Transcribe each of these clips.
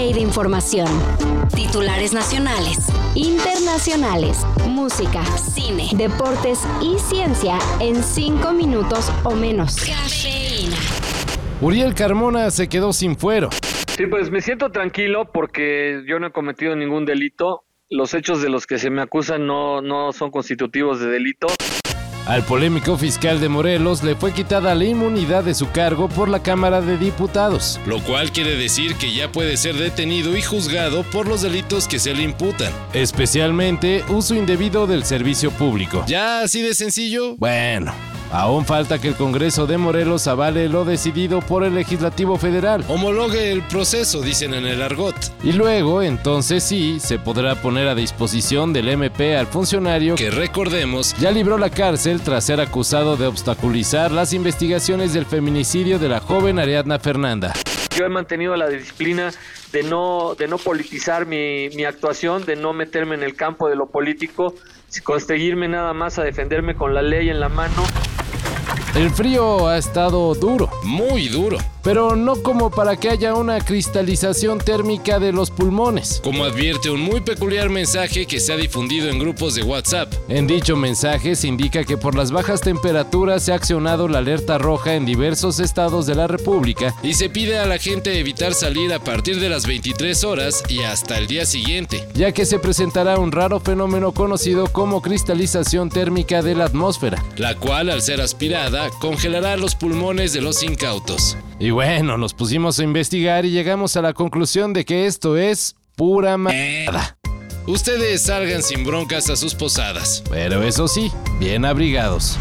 de información. Titulares nacionales, internacionales, música, cine, deportes y ciencia en 5 minutos o menos. Cafeína. Uriel Carmona se quedó sin fuero. Sí, pues me siento tranquilo porque yo no he cometido ningún delito. Los hechos de los que se me acusan no, no son constitutivos de delito. Al polémico fiscal de Morelos le fue quitada la inmunidad de su cargo por la Cámara de Diputados, lo cual quiere decir que ya puede ser detenido y juzgado por los delitos que se le imputan, especialmente uso indebido del servicio público. ¿Ya así de sencillo? Bueno. Aún falta que el Congreso de Morelos avale lo decidido por el Legislativo Federal. Homologue el proceso, dicen en el argot. Y luego, entonces sí, se podrá poner a disposición del MP al funcionario que, recordemos, ya libró la cárcel tras ser acusado de obstaculizar las investigaciones del feminicidio de la joven Ariadna Fernanda. Yo he mantenido la disciplina de no, de no politizar mi, mi actuación, de no meterme en el campo de lo político, conseguirme nada más a defenderme con la ley en la mano. El frío ha estado duro, muy duro, pero no como para que haya una cristalización térmica de los pulmones, como advierte un muy peculiar mensaje que se ha difundido en grupos de WhatsApp. En dicho mensaje se indica que por las bajas temperaturas se ha accionado la alerta roja en diversos estados de la República y se pide a la gente evitar salir a partir de las 23 horas y hasta el día siguiente, ya que se presentará un raro fenómeno conocido como cristalización térmica de la atmósfera, la cual al ser aspirada congelará los pulmones de los incautos. Y bueno, nos pusimos a investigar y llegamos a la conclusión de que esto es pura mierda. Ustedes salgan sin broncas a sus posadas, pero eso sí, bien abrigados.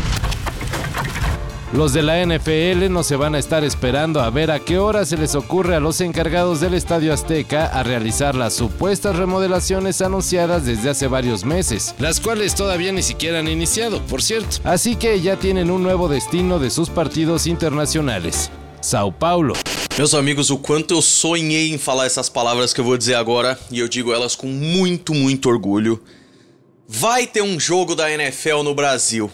Los de la NFL no se van a estar esperando a ver a qué hora se les ocurre a los encargados del Estadio Azteca a realizar las supuestas remodelaciones anunciadas desde hace varios meses, las cuales todavía ni siquiera han iniciado, por cierto. Así que ya tienen un nuevo destino de sus partidos internacionales. Sao Paulo. Meus amigos, o quanto eu sonhei em falar essas palavras que eu vou dizer agora, e eu digo elas com muito, muito orgulho. Vai ter um jogo da NFL no Brasil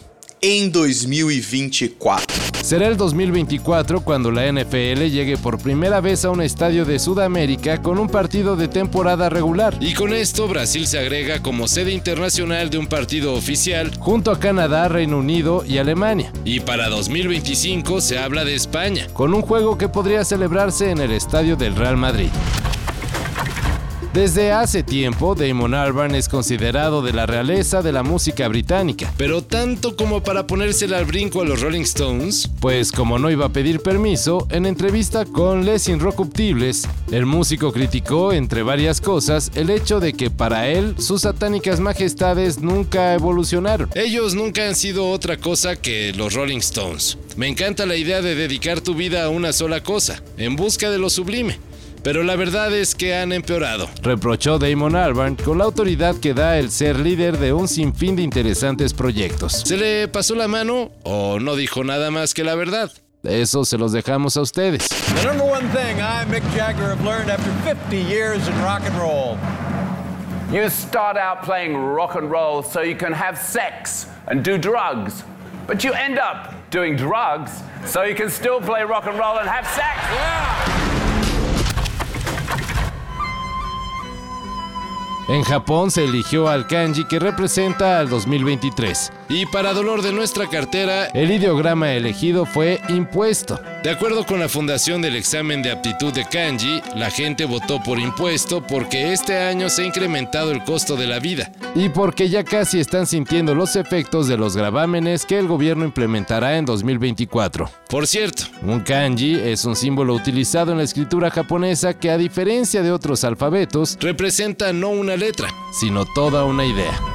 em 2024. Será el 2024 cuando la NFL llegue por primera vez a un estadio de Sudamérica con un partido de temporada regular. Y con esto Brasil se agrega como sede internacional de un partido oficial junto a Canadá, Reino Unido y Alemania. Y para 2025 se habla de España, con un juego que podría celebrarse en el estadio del Real Madrid. Desde hace tiempo, Damon Albarn es considerado de la realeza de la música británica, pero tanto como para ponérsela al brinco a los Rolling Stones, pues como no iba a pedir permiso, en entrevista con Les Inrocuptibles, el músico criticó, entre varias cosas, el hecho de que para él sus satánicas majestades nunca evolucionaron. Ellos nunca han sido otra cosa que los Rolling Stones. Me encanta la idea de dedicar tu vida a una sola cosa, en busca de lo sublime pero la verdad es que han empeorado, reprochó Damon Albarn con la autoridad que da el ser líder de un sinfín de interesantes proyectos. ¿Se le pasó la mano o no dijo nada más que la verdad? Eso se los dejamos a ustedes. The number one thing I, Mick Jagger, have learned after 50 years in rock and roll. You start out playing rock and roll so you can have sex and do drugs. But you end up doing drugs so you can still play rock and roll and have sex. Yeah. En Japón se eligió al kanji que representa al 2023. Y para dolor de nuestra cartera, el ideograma elegido fue impuesto. De acuerdo con la Fundación del Examen de Aptitud de Kanji, la gente votó por impuesto porque este año se ha incrementado el costo de la vida y porque ya casi están sintiendo los efectos de los gravámenes que el gobierno implementará en 2024. Por cierto, un kanji es un símbolo utilizado en la escritura japonesa que a diferencia de otros alfabetos, representa no una letra, sino toda una idea.